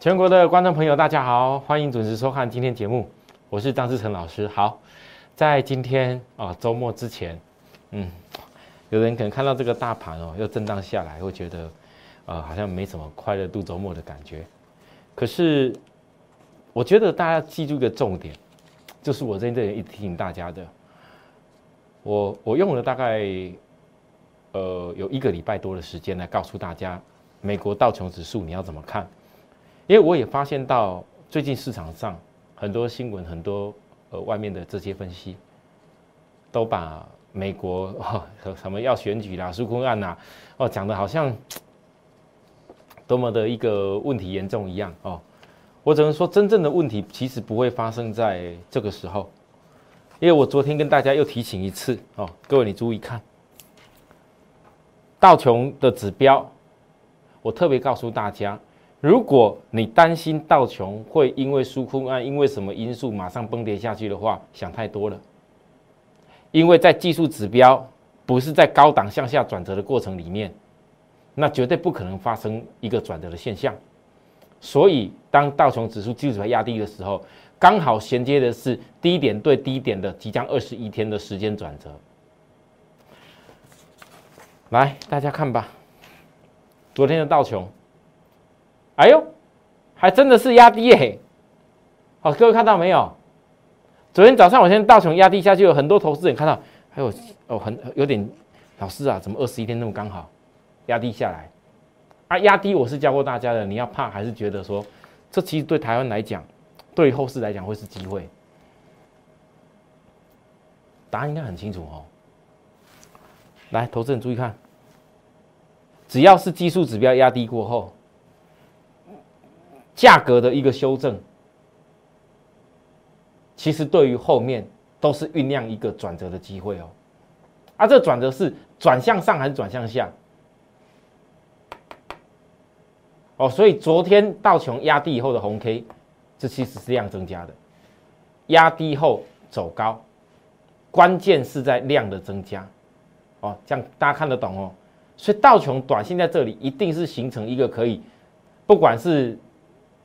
全国的观众朋友，大家好，欢迎准时收看今天节目，我是张志成老师。好，在今天啊周末之前，嗯，有人可能看到这个大盘哦又震荡下来，会觉得呃好像没什么快乐度周末的感觉。可是我觉得大家记住一个重点，就是我真正一提醒大家的，我我用了大概呃有一个礼拜多的时间来告诉大家，美国道琼指数你要怎么看。因为我也发现到最近市场上很多新闻，很多呃外面的这些分析，都把美国哦什么要选举啦、纾困案呐，哦讲的好像多么的一个问题严重一样哦。我只能说，真正的问题其实不会发生在这个时候，因为我昨天跟大家又提醒一次哦，各位你注意看，道琼的指标，我特别告诉大家。如果你担心道琼会因为纾困案，因为什么因素马上崩跌下去的话，想太多了。因为在技术指标不是在高档向下转折的过程里面，那绝对不可能发生一个转折的现象。所以，当道琼指数技术指标压低的时候，刚好衔接的是低点对低点的即将二十一天的时间转折。来，大家看吧，昨天的道琼。哎呦，还真的是压低耶！好，各位看到没有？昨天早上我先道琼压低下去，有很多投资人看到，还有哦，很有点老师啊，怎么二十一天那么刚好压低下来？啊，压低我是教过大家的，你要怕还是觉得说，这其实对台湾来讲，对后市来讲会是机会？答案应该很清楚哦。来，投资人注意看，只要是技术指标压低过后。价格的一个修正，其实对于后面都是酝酿一个转折的机会哦。啊，这转折是转向上还是转向下？哦，所以昨天道琼压低以后的红 K，这其实是量增加的，压低后走高，关键是在量的增加。哦，这样大家看得懂哦。所以道琼短线在这里一定是形成一个可以，不管是。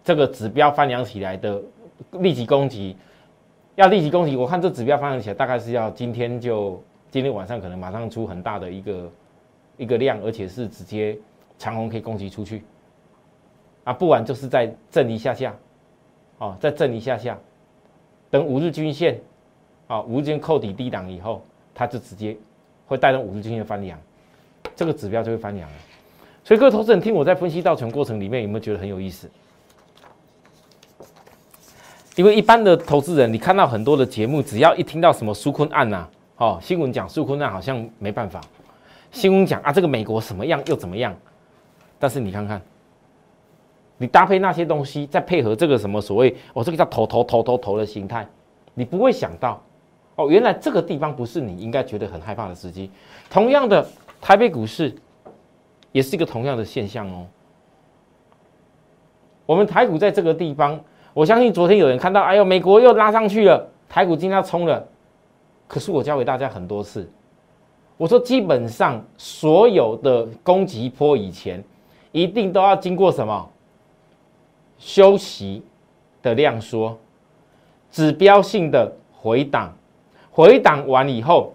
这个指标翻扬起来的立即攻击，要立即攻击，我看这指标翻扬起来大概是要今天就今天晚上可能马上出很大的一个一个量，而且是直接长虹可以攻击出去啊，不然就是在震一下下，哦，再震一下下，等五日均线啊五日均扣底低档以后，它就直接会带动五日均线翻扬，这个指标就会翻扬了。所以各位投资人听我在分析到程过程里面有没有觉得很有意思？因为一般的投资人，你看到很多的节目，只要一听到什么纾困案呐，哦，新闻讲纾困案好像没办法，新闻讲啊这个美国什么样又怎么样，但是你看看，你搭配那些东西，再配合这个什么所谓哦这个叫头头头头头的形态，你不会想到哦原来这个地方不是你应该觉得很害怕的时机。同样的，台北股市也是一个同样的现象哦。我们台股在这个地方。我相信昨天有人看到，哎呦，美国又拉上去了，台股今天要冲了。可是我教给大家很多次，我说基本上所有的攻击波以前，一定都要经过什么休息的量缩，指标性的回档，回档完以后，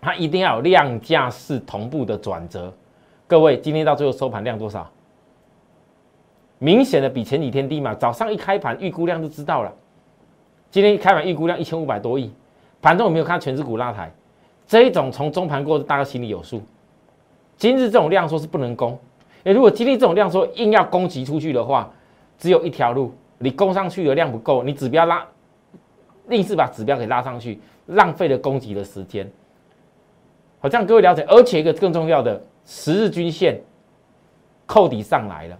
它一定要有量价是同步的转折。各位，今天到最后收盘量多少？明显的比前几天低嘛，早上一开盘预估量就知道了。今天一开盘预估量一千五百多亿，盘中有没有看全指股拉抬？这一种从中盘过，大家心里有数。今日这种量说是不能攻，诶，如果今天这种量说硬要攻击出去的话，只有一条路，你攻上去的量不够，你指标拉，硬是把指标给拉上去，浪费了攻击的时间。好，这样各位了解。而且一个更重要的，十日均线扣底上来了。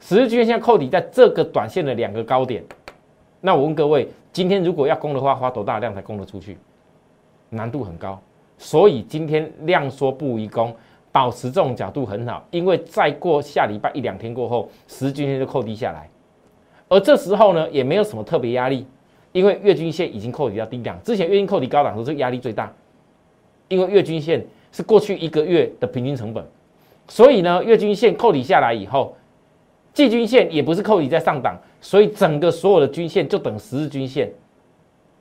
十日均线扣底在这个短线的两个高点，那我问各位，今天如果要攻的话，花多大量才攻得出去？难度很高，所以今天量缩不宜攻，保持这种角度很好，因为再过下礼拜一两天过后，十日均线就扣低下来，而这时候呢，也没有什么特别压力，因为月均线已经扣底到低档，之前月均扣底高档的时候压力最大，因为月均线是过去一个月的平均成本，所以呢，月均线扣底下来以后，季均线也不是扣底在上档，所以整个所有的均线就等十日均线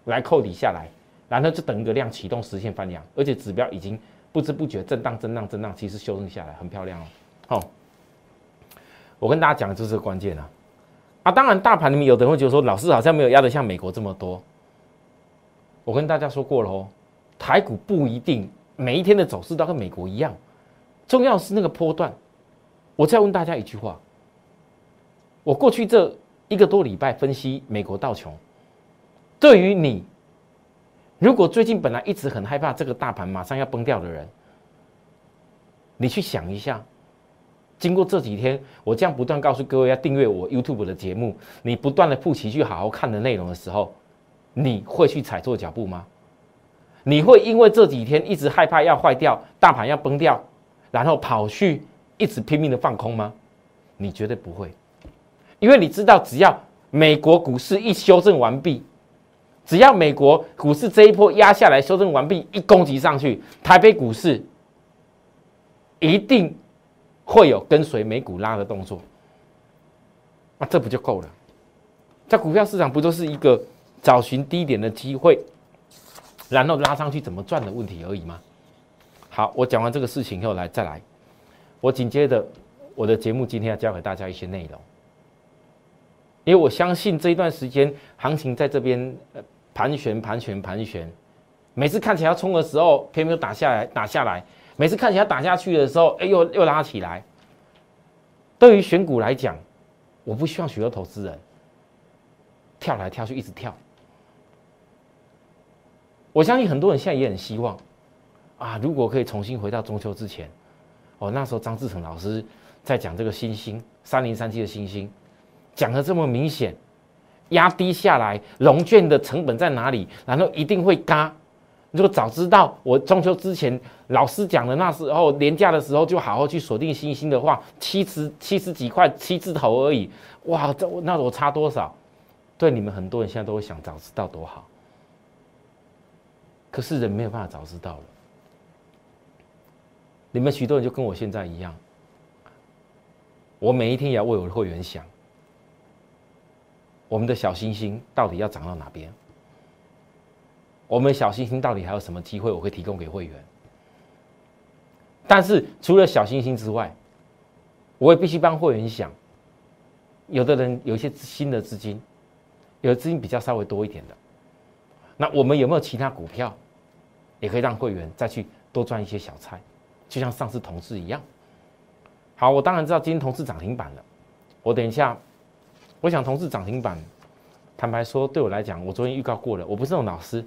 来扣底下来，然后就等一个量启动实现翻量，而且指标已经不知不觉震荡、震荡、震荡，其实修正下来很漂亮哦。好，我跟大家讲的就是关键啊。啊，当然，大盘里面有的人会觉得说，老师好像没有压得像美国这么多。我跟大家说过了哦，台股不一定每一天的走势都跟美国一样，重要是那个波段。我再问大家一句话：我过去这一个多礼拜分析美国道琼，对于你，如果最近本来一直很害怕这个大盘马上要崩掉的人，你去想一下。经过这几天，我这样不断告诉各位要订阅我 YouTube 的节目，你不断的复习去好好看的内容的时候，你会去踩错脚步吗？你会因为这几天一直害怕要坏掉，大盘要崩掉，然后跑去一直拼命的放空吗？你绝对不会，因为你知道，只要美国股市一修正完毕，只要美国股市这一波压下来修正完毕，一攻击上去，台北股市一定。会有跟随美股拉的动作，那这不就够了？在股票市场不就是一个找寻低点的机会，然后拉上去怎么赚的问题而已吗？好，我讲完这个事情以后来再来，我紧接着我的节目今天要教给大家一些内容，因为我相信这一段时间行情在这边盘旋盘旋盘旋，每次看起来要冲的时候，偏偏又打下来打下来。每次看起来打下去的时候，哎，又又拉起来。对于选股来讲，我不希望许多投资人跳来跳去，一直跳。我相信很多人现在也很希望啊，如果可以重新回到中秋之前，哦，那时候张志成老师在讲这个星星三零三七的星星，讲的这么明显，压低下来，融券的成本在哪里，然后一定会嘎。如果早知道我中秋之前老师讲的那时候廉价的时候，就好好去锁定星星的话，七十七十几块七字头而已，哇，这那我差多少？对你们很多人现在都会想早知道多好，可是人没有办法早知道了。你们许多人就跟我现在一样，我每一天也要为我的会员想，我们的小星星到底要涨到哪边？我们小星星到底还有什么机会？我会提供给会员。但是除了小星星之外，我也必须帮会员想。有的人有一些新的资金，有的资金比较稍微多一点的，那我们有没有其他股票，也可以让会员再去多赚一些小菜？就像上次同事一样。好，我当然知道今天同事涨停板了。我等一下，我想同事涨停板，坦白说，对我来讲，我昨天预告过了，我不是那种老师。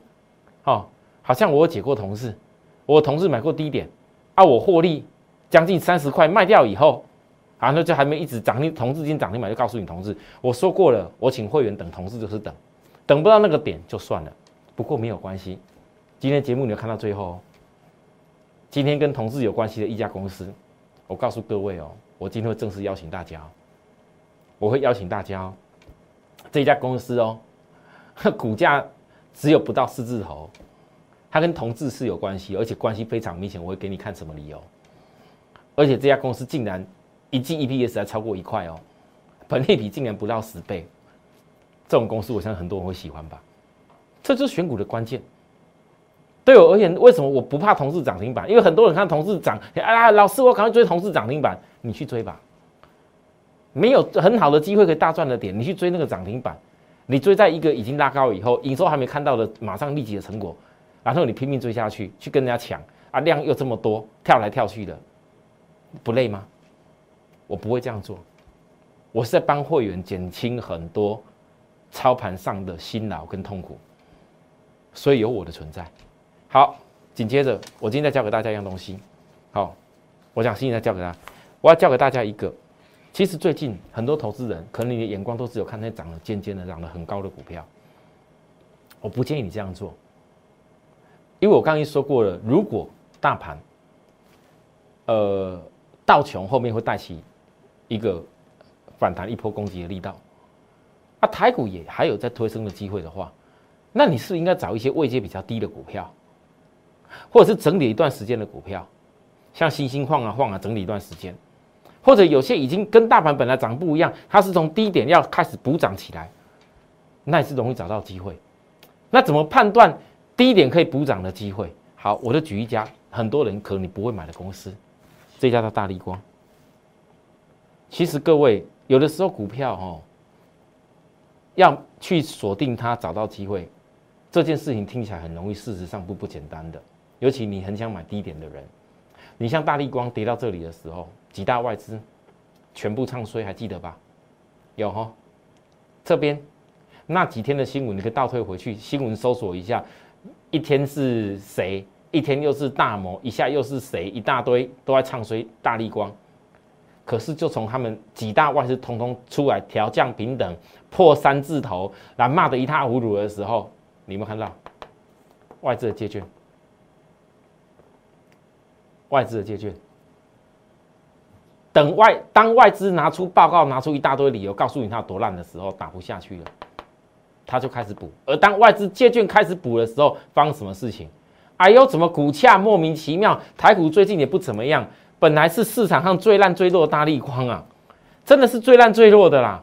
哦，好像我有解过同事，我同事买过低点，啊，我获利将近三十块卖掉以后，啊，那就还没一直涨停，同事金涨停板就告诉你同事，我说过了，我请会员等同事就是等，等不到那个点就算了，不过没有关系，今天节目你要看到最后，今天跟同事有关系的一家公司，我告诉各位哦，我今天会正式邀请大家，我会邀请大家哦，这家公司哦，股价。只有不到四字头，它跟同志是有关系，而且关系非常明显。我会给你看什么理由？而且这家公司竟然一季 EPS 还超过一块哦，本利比竟然不到十倍，这种公司我相信很多人会喜欢吧？这就是选股的关键。对我而言，为什么我不怕同事涨停板？因为很多人看同事涨，哎呀，老师我赶快追同事涨停板，你去追吧。没有很好的机会可以大赚的点，你去追那个涨停板。你追在一个已经拉高以后，营收还没看到的，马上立即的成果，然后你拼命追下去，去跟人家抢啊，量又这么多，跳来跳去的，不累吗？我不会这样做，我是在帮会员减轻很多操盘上的辛劳跟痛苦，所以有我的存在。好，紧接着我今天再教给大家一样东西，好，我想现在教给他，我要教给大家一个。其实最近很多投资人可能你的眼光都只有看那些涨得尖尖的、涨得很高的股票。我不建议你这样做，因为我刚刚说过了，如果大盘，呃，道琼后面会带起一个反弹、一波攻击的力道，啊，台股也还有在推升的机会的话，那你是不是应该找一些位阶比较低的股票，或者是整理一段时间的股票，像星星晃啊晃啊，整理一段时间，或者有些已经跟大盘本来涨不一样，它是从低点要开始补涨起来，那也是容易找到机会。那怎么判断低点可以补涨的机会？好，我就举一家很多人可能你不会买的公司，这家叫大力光。其实各位有的时候股票哦，要去锁定它，找到机会，这件事情听起来很容易，事实上不不简单的。尤其你很想买低点的人，你像大力光跌到这里的时候，几大外资全部唱衰，还记得吧？有哈，这边那几天的新闻，你可以倒退回去，新闻搜索一下，一天是谁？一天又是大摩，一下又是谁？一大堆都在唱衰大力光。可是，就从他们几大外资通通出来调降平等、破三字头，来骂得一塌糊涂的时候，你有没有看到外资的借券？外资的借券，等外当外资拿出报告、拿出一大堆理由告诉你它多烂的时候，打不下去了，他就开始补。而当外资借券开始补的时候，发生什么事情？哎呦，怎么股价莫名其妙？台股最近也不怎么样。本来是市场上最烂最弱的大力光啊，真的是最烂最弱的啦，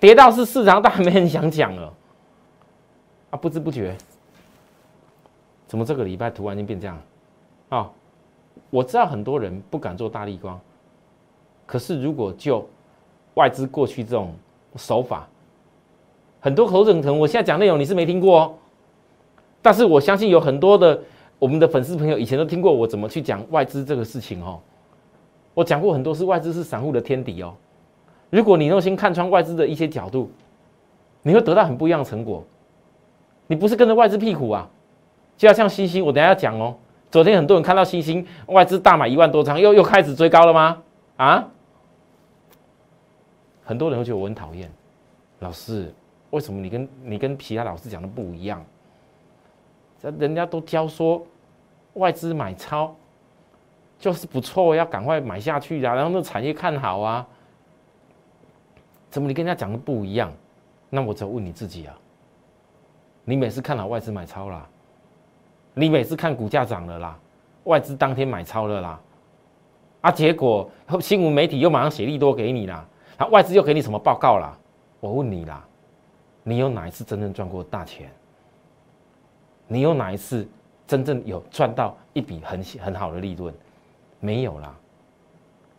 跌到是市场大没人想讲了啊！不知不觉，怎么这个礼拜突然间变这样啊？我知道很多人不敢做大力光，可是如果就外资过去这种手法，很多口整层，我现在讲内容你是没听过哦，但是我相信有很多的。我们的粉丝朋友以前都听过我怎么去讲外资这个事情哦，我讲过很多是外资是散户的天敌哦。如果你用心看穿外资的一些角度，你会得到很不一样的成果。你不是跟着外资屁股啊，就要像星星，我等下要讲哦。昨天很多人看到星星外资大买一万多张，又又开始追高了吗？啊？很多人会觉得我很讨厌，老师，为什么你跟你跟其他老师讲的不一样？这人家都教说，外资买超就是不错，要赶快买下去啊！然后那产业看好啊，怎么你跟人家讲的不一样？那我只有问你自己啊，你每次看好外资买超啦，你每次看股价涨了啦，外资当天买超了啦，啊，结果新闻媒体又马上写利多给你啦，啊，外资又给你什么报告啦？我问你啦，你有哪一次真正赚过大钱？你有哪一次真正有赚到一笔很很好的利润？没有啦。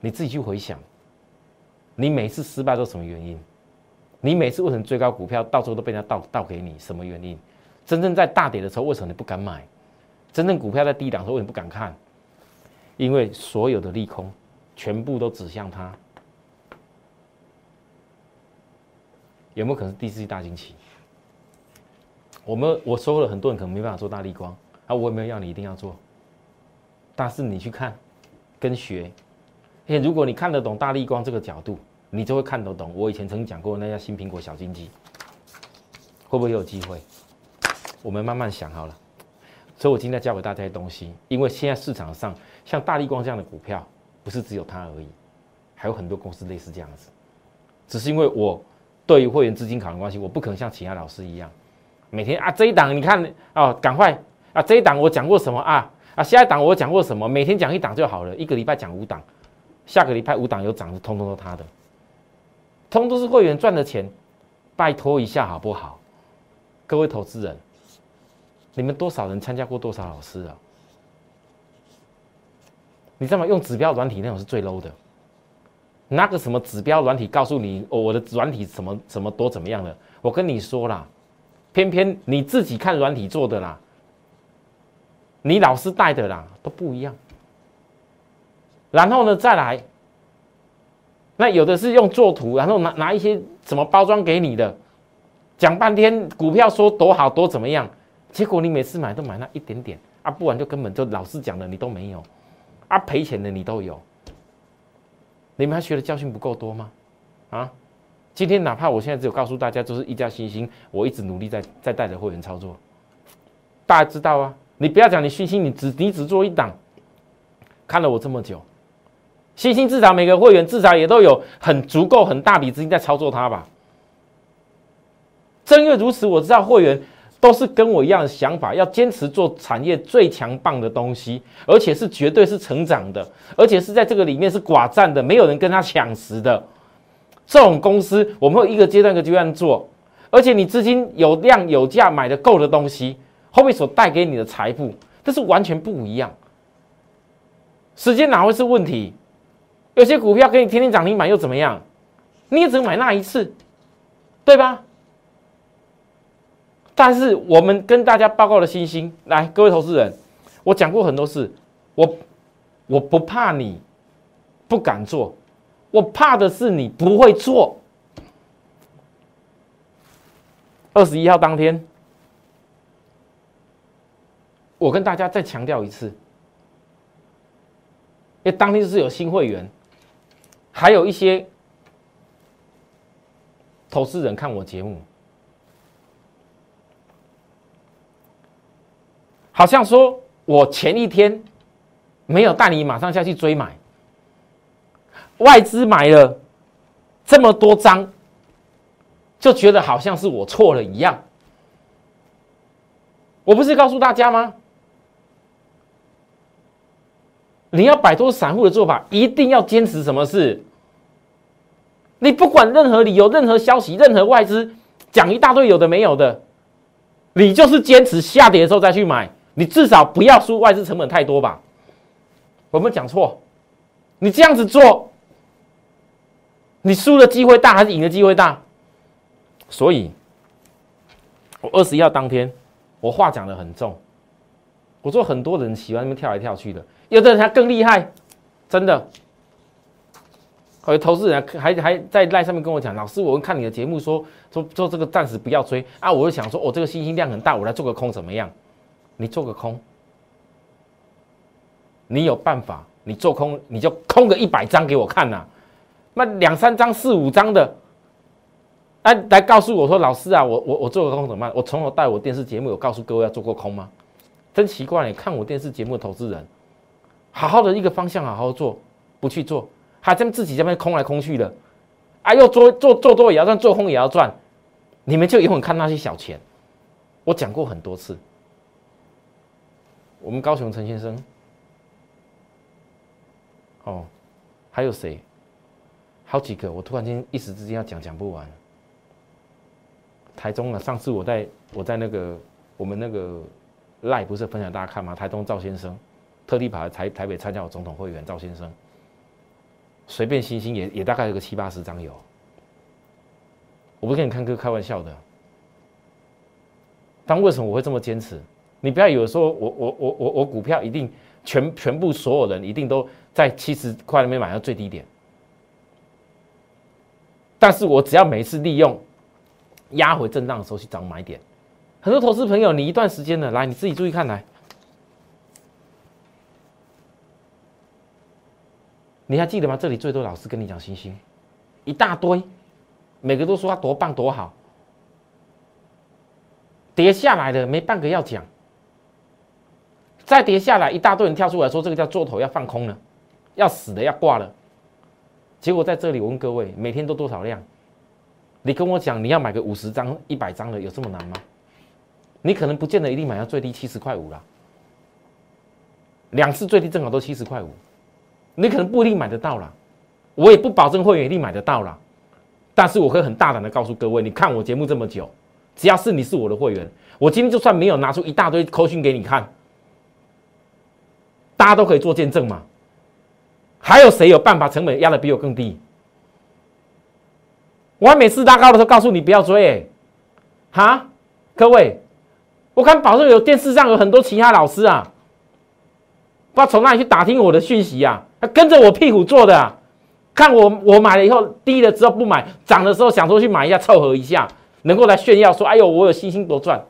你自己去回想，你每次失败都什么原因？你每次为什么追高股票到时候都被人家倒倒给你？什么原因？真正在大跌的时候，为什么你不敢买？真正股票在低档的时候，为什么不敢看？因为所有的利空全部都指向它。有没有可能是第四季大惊奇？我们我说了，很多人可能没办法做大力光啊，我也没有要你一定要做，但是你去看跟学，因为如果你看得懂大力光这个角度，你就会看得懂我以前曾经讲过那家新苹果小金鸡，会不会有机会？我们慢慢想好了。所以我今天教给大家的东西，因为现在市场上像大力光这样的股票，不是只有它而已，还有很多公司类似这样子，只是因为我对于会员资金考量关系，我不可能像其他老师一样。每天啊，这一档你看哦，赶快啊，这一档我讲过什么啊啊，下一档我讲过什么？每天讲一档就好了，一个礼拜讲五档，下个礼拜五档有涨的，通通都他的，通都是会员赚的钱，拜托一下好不好？各位投资人，你们多少人参加过多少老师啊？你知道吗？用指标软体那种是最 low 的，那个什么指标软体告诉你哦，我的软体什么什么多怎么样的？我跟你说啦。偏偏你自己看软体做的啦，你老师带的啦都不一样。然后呢，再来，那有的是用做图，然后拿拿一些什么包装给你的，讲半天股票说多好多怎么样，结果你每次买都买那一点点啊，不然就根本就老师讲的你都没有，啊赔钱的你都有，你们还学的教训不够多吗？啊？今天哪怕我现在只有告诉大家，就是一家新星，我一直努力在在带着会员操作，大家知道啊。你不要讲你新星，你只你只做一档，看了我这么久，新星至少每个会员至少也都有很足够很大笔资金在操作它吧。正因为如此，我知道会员都是跟我一样的想法，要坚持做产业最强棒的东西，而且是绝对是成长的，而且是在这个里面是寡占的，没有人跟他抢食的。这种公司，我们会一个阶段一个阶段做，而且你资金有量有价买的够的东西，后面所带给你的财富，这是完全不一样。时间哪会是问题？有些股票给你天天涨停板又怎么样？你也只能买那一次，对吧？但是我们跟大家报告的信心，来，各位投资人，我讲过很多次，我我不怕你不敢做，我怕的是你不会做。二十一号当天，我跟大家再强调一次，因为当天是有新会员，还有一些投资人看我节目。好像说，我前一天没有带你马上下去追买，外资买了这么多张，就觉得好像是我错了一样。我不是告诉大家吗？你要摆脱散户的做法，一定要坚持什么事？你不管任何理由、任何消息、任何外资讲一大堆有的没有的，你就是坚持下跌的时候再去买。你至少不要输外资成本太多吧？我们讲错，你这样子做，你输的机会大还是赢的机会大？所以，我二十一号当天，我话讲的很重。我说很多人喜欢那边跳来跳去的，有的人还更厉害，真的。有投资人还还在赖上面跟我讲，老师，我看你的节目说说说这个暂时不要追啊，我就想说，我这个信息量很大，我来做个空怎么样？你做个空，你有办法？你做空，你就空个一百张给我看呐。那两三张、四五张的，哎，来告诉我说，老师啊，我我我做个空怎么办？我从头带我电视节目有告诉各位要做过空吗？真奇怪，你看我电视节目的投资人，好好的一个方向好好做，不去做，还在自己这边空来空去的，啊，又做做做多也要赚，做空也要赚，你们就永远看那些小钱。我讲过很多次。我们高雄陈先生，哦，还有谁？好几个，我突然间一时之间要讲讲不完。台中啊，上次我在我在那个我们那个赖不是分享大家看吗？台中赵先生特地跑来台台北参加我总统会员，赵先生随便星星也也大概有个七八十张有。我不跟你看哥开玩笑的，但为什么我会这么坚持？你不要以为说我我我我我股票一定全全部所有人一定都在七十块里面买到最低点，但是我只要每次利用压回震荡的时候去找买点，很多投资朋友，你一段时间的，来你自己注意看来，你还记得吗？这里最多老师跟你讲星星一大堆，每个都说他多棒多好，跌下来的没半个要讲。再跌下来，一大堆人跳出来说这个叫做头要放空了，要死的要挂了。结果在这里，我问各位，每天都多少量？你跟我讲，你要买个五十张、一百张的，有这么难吗？你可能不见得一定买到最低七十块五了，两次最低正好都七十块五，你可能不一定买得到了。我也不保证会员一定买得到了，但是我可以很大胆的告诉各位，你看我节目这么久，只要是你是我的会员，我今天就算没有拿出一大堆扣讯给你看。他都可以做见证嘛？还有谁有办法成本压的比我更低？我每次拉高的时候告诉你不要追，哈，各位，我看保证有电视上有很多其他老师啊，不知道从哪里去打听我的讯息啊，他跟着我屁股做的，看我我买了以后低了之后不买，涨的时候想说去买一下凑合一下，能够来炫耀说，哎呦我有信心多赚，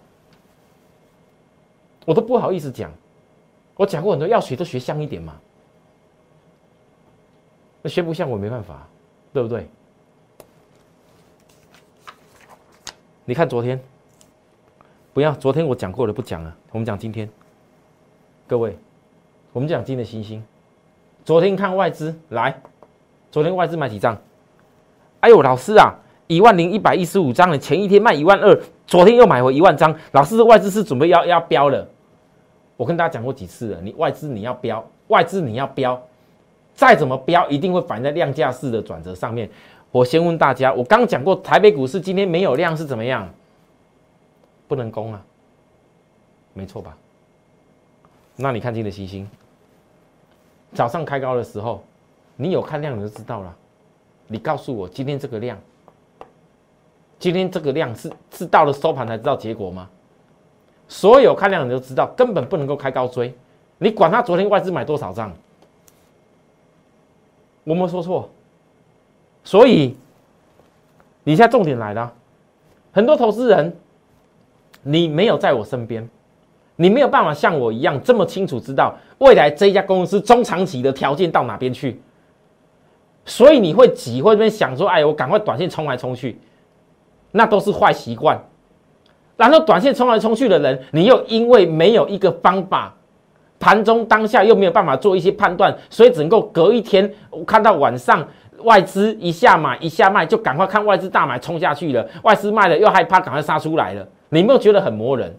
我都不好意思讲。我讲过很多，要学都学像一点嘛。那学不像我没办法，对不对？你看昨天，不要昨天我讲过了，不讲了。我们讲今天，各位，我们讲今天的星星。昨天看外资来，昨天外资买几张？哎呦，老师啊，一万零一百一十五张了，前一天卖一万二，昨天又买回一万张。老师，外资是准备要要标了。我跟大家讲过几次了，你外资你要标，外资你要标，再怎么标，一定会反映在量价式的转折上面。我先问大家，我刚讲过台北股市今天没有量是怎么样？不能攻啊，没错吧？那你看今天的星星，早上开高的时候，你有看量你就知道了。你告诉我，今天这个量。今天这个量是是到了收盘才知道结果吗？所有看量的都知道，根本不能够开高追。你管他昨天外资买多少张，我没说错。所以，你现在重点来了，很多投资人，你没有在我身边，你没有办法像我一样这么清楚知道未来这家公司中长期的条件到哪边去。所以你会急，会这边想说：“哎，我赶快短线冲来冲去。”那都是坏习惯，然后短线冲来冲去的人，你又因为没有一个方法，盘中当下又没有办法做一些判断，所以只能够隔一天看到晚上外资一下买一下卖，就赶快看外资大买冲下去了，外资卖了又害怕赶快杀出来了，你没有觉得很磨人？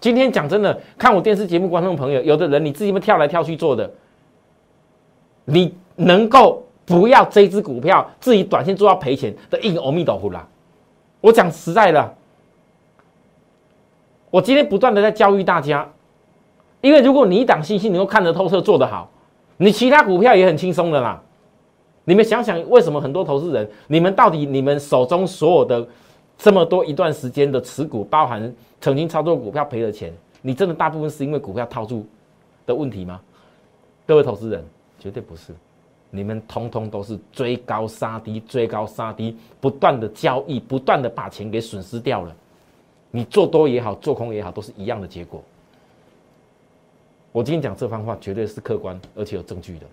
今天讲真的，看我电视节目观众朋友，有的人你自己们跳来跳去做的，你能够不要这只股票自己短线做到赔钱的，硬阿弥陀佛啦。我讲实在的，我今天不断的在教育大家，因为如果你一档信息能够看得透彻，做得好，你其他股票也很轻松的啦。你们想想，为什么很多投资人，你们到底你们手中所有的这么多一段时间的持股，包含曾经操作股票赔了钱，你真的大部分是因为股票套住的问题吗？各位投资人，绝对不是。你们通通都是追高杀低，追高杀低，不断的交易，不断的把钱给损失掉了。你做多也好，做空也好，都是一样的结果。我今天讲这番话绝对是客观而且有证据的。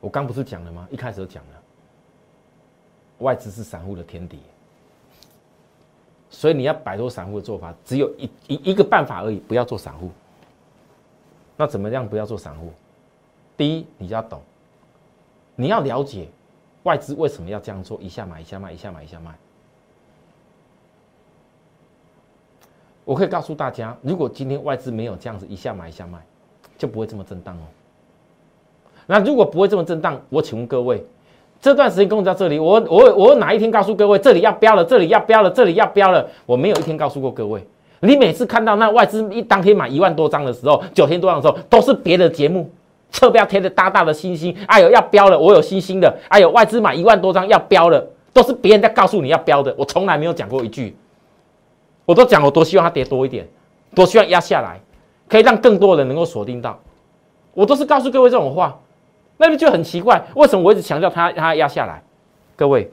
我刚不是讲了吗？一开始就讲了，外资是散户的天敌，所以你要摆脱散户的做法，只有一一一个办法而已，不要做散户。那怎么样不要做散户？第一，你要懂，你要了解外资为什么要这样做，一下买一下卖，一下买一下卖。我可以告诉大家，如果今天外资没有这样子一下买一下卖，就不会这么震荡哦。那如果不会这么震荡，我请问各位，这段时间跟我在这里，我我我哪一天告诉各位这里要标了，这里要标了，这里要标了？我没有一天告诉过各位。你每次看到那外资一当天买一万多张的时候，九天多张的时候，都是别的节目侧标贴的大大的星星。哎呦，要标了，我有星星的。哎呦，外资买一万多张要标了，都是别人在告诉你要标的。我从来没有讲过一句，我都讲我多希望它跌多一点，多希望压下来，可以让更多人能够锁定到。我都是告诉各位这种话，那边就很奇怪，为什么我一直强调它它压下来？各位。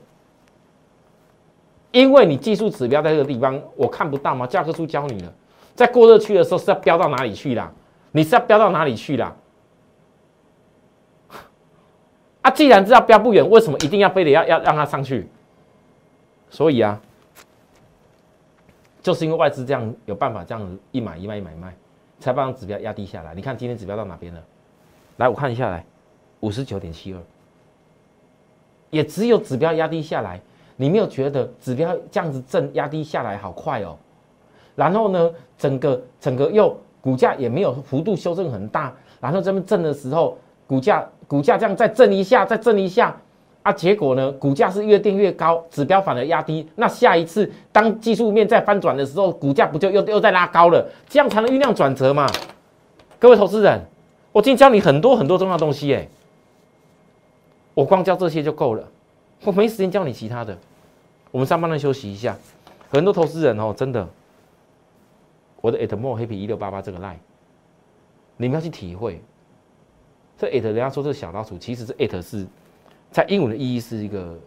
因为你技术指标在这个地方，我看不到吗？教科书教你了，在过热区的时候是要飙到哪里去啦？你是要飙到哪里去啦？啊，既然知道飙不远，为什么一定要非得要要让它上去？所以啊，就是因为外资这样有办法这样子一买一卖一买一卖，才把指标压低下来。你看今天指标到哪边了？来，我看一下来，五十九点七二，也只有指标压低下来。你没有觉得指标这样子震压低下来好快哦？然后呢，整个整个又股价也没有幅度修正很大，然后这边震的时候，股价股价这样再震一下，再震一下啊，结果呢，股价是越垫越高，指标反而压低。那下一次当技术面再翻转的时候，股价不就又又在拉高了？这样才能酝酿转折嘛？各位投资人，我今天教你很多很多重要东西哎，我光教这些就够了。我没时间教你其他的，我们上班了休息一下。很多投资人哦，真的，我的 at more happy 一六八八这个 line，你们要去体会。这 at 人家说这小老鼠，其实是 at 是在英文的意义是一个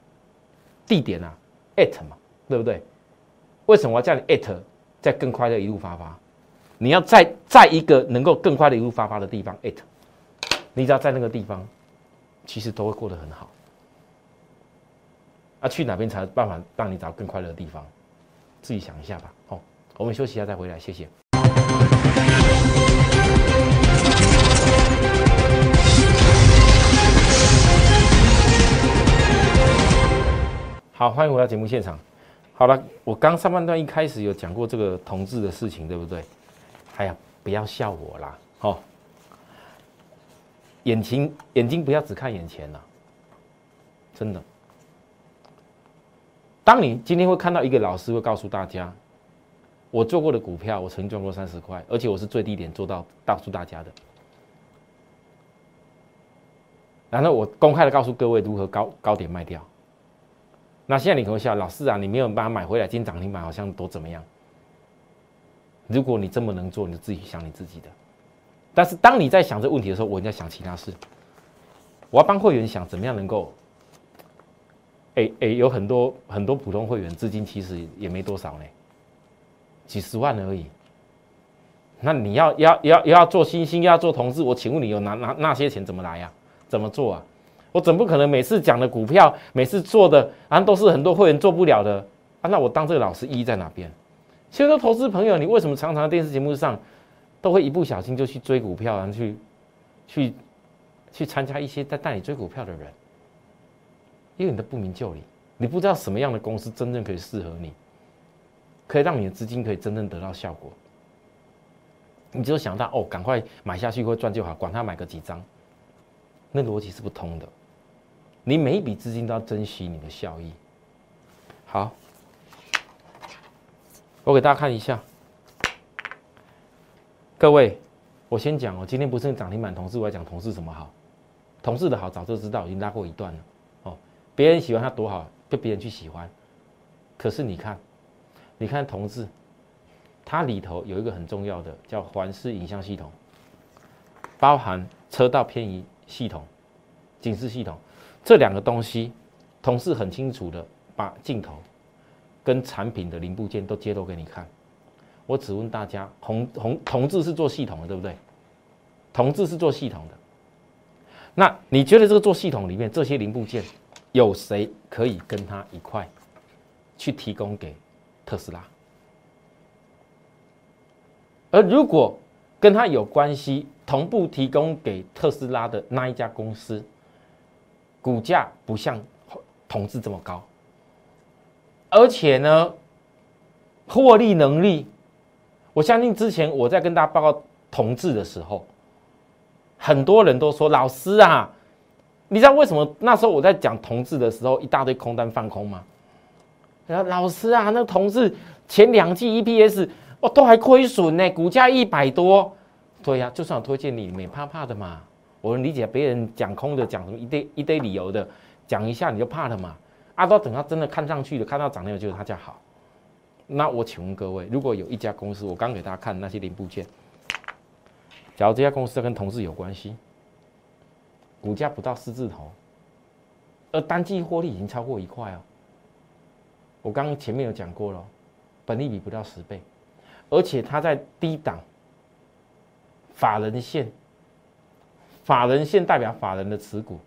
地点啊，at 嘛，对不对？为什么我要叫你 at 在更快的一路发发？你要在在一个能够更快的一路发发的地方 at，你只要在那个地方，其实都会过得很好。啊，去哪边才有办法让你找更快乐的地方？自己想一下吧。好，我们休息一下再回来，谢谢。好，欢迎回到节目现场。好了，我刚上半段一开始有讲过这个同志的事情，对不对？哎呀，不要笑我啦，哦，眼睛眼睛不要只看眼前呐，真的。当你今天会看到一个老师会告诉大家，我做过的股票，我曾经赚过三十块，而且我是最低点做到告诉大家的。然后我公开的告诉各位如何高高点卖掉。那现在你可能笑，老师啊，你没有办法买回来，今天涨停板好像多怎么样？如果你这么能做，你就自己想你自己的。但是当你在想这问题的时候，我在想其他事。我要帮会员想怎么样能够，哎哎，有很多很多普通会员资金其实也没多少呢，几十万而已。那你要要要要做新兴，要做同志，我请问你有拿拿那些钱怎么来呀？怎么做啊？我怎不可能每次讲的股票，每次做的啊都是很多会员做不了的啊？那我当这个老师意义在哪边？其实，投资朋友，你为什么常常在电视节目上都会一不小心就去追股票，然后去去去参加一些在带你追股票的人？因为你的不明就里，你不知道什么样的公司真正可以适合你，可以让你的资金可以真正得到效果。你就想到哦，赶快买下去会赚就好，管他买个几张。那逻辑是不通的，你每一笔资金都要珍惜你的效益。好，我给大家看一下，各位，我先讲哦，今天不是涨停板同事，我要讲同事什么好？同事的好早就知道，已经拉过一段了哦。别人喜欢他多好，被别人去喜欢。可是你看，你看同事，它里头有一个很重要的叫环视影像系统，包含车道偏移。系统、警示系统这两个东西，同事很清楚的把镜头跟产品的零部件都揭露给你看。我只问大家，同同同志是做系统的，对不对？同志是做系统的。那你觉得这个做系统里面这些零部件，有谁可以跟他一块去提供给特斯拉？而如果跟他有关系？同步提供给特斯拉的那一家公司，股价不像同志这么高，而且呢，获利能力，我相信之前我在跟大家报告同志的时候，很多人都说老师啊，你知道为什么那时候我在讲同志的时候，一大堆空单放空吗？然后老师啊，那同志前两季 EPS 哦都还亏损呢，股价一百多。对呀，就算我推荐你，没怕怕的嘛。我能理解别人讲空的，讲什么一堆一堆理由的，讲一下你就怕了嘛。啊，到等他真的看上去了，看到涨了，就是他家好。那我请问各位，如果有一家公司，我刚给大家看那些零部件，假如这家公司跟同事有关系，股价不到四字头，而单季获利已经超过一块哦。我刚刚前面有讲过了，本利比不到十倍，而且它在低档。法人线，法人现代表法人的持股，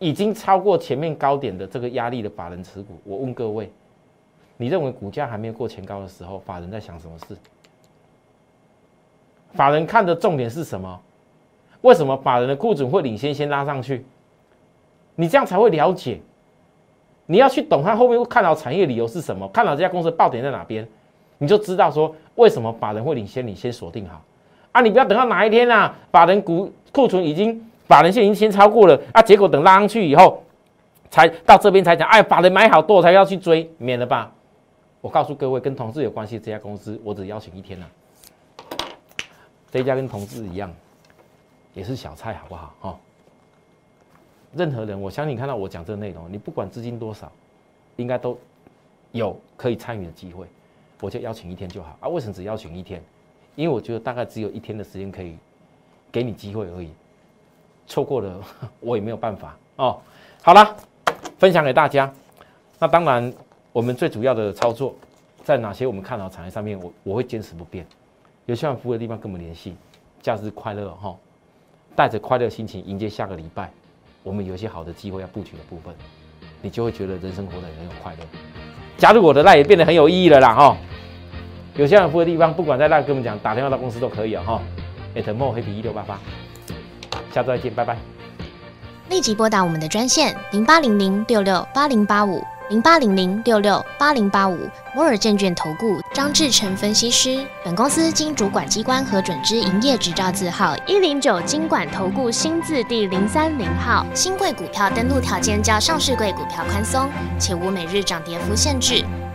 已经超过前面高点的这个压力的法人持股。我问各位，你认为股价还没有过前高的时候，法人在想什么事？法人看的重点是什么？为什么法人的库存会领先先拉上去？你这样才会了解。你要去懂他后面会看到产业理由是什么，看到这家公司爆点在哪边，你就知道说为什么法人会领先你先锁定好。啊，你不要等到哪一天啊，法人股库存已经法人线已经先超过了啊，结果等拉上去以后，才到这边才讲，哎，法人买好多才要去追，免了吧。我告诉各位，跟同事有关系这家公司，我只邀请一天了。这家跟同事一样，也是小菜，好不好？哈。任何人，我相信看到我讲这个内容，你不管资金多少，应该都有可以参与的机会，我就邀请一天就好啊。为什么只邀请一天？因为我觉得大概只有一天的时间可以给你机会而已，错过了 我也没有办法哦。好了，分享给大家。那当然，我们最主要的操作在哪些我们看好产业上面，我我会坚持不变。有需要服务的地方跟我们联系。假日快乐哈，带着快乐心情迎接下个礼拜。我们有一些好的机会要布局的部分，你就会觉得人生活得很有快乐。加入我的赖也变得很有意义了啦哈。有需要服务的地方，不管在那跟我们讲，打电话到公司都可以啊哈。at more happy 一六八八，下周再见，拜拜。立即拨打我们的专线零八零零六六八零八五。零八零零六六八零八五摩尔证券投顾张志成分析师。本公司经主管机关核准之营业执照字号一零九金管投顾新字第零三零号。新贵股票登录条件较上市贵股票宽松，且无每日涨跌幅限制。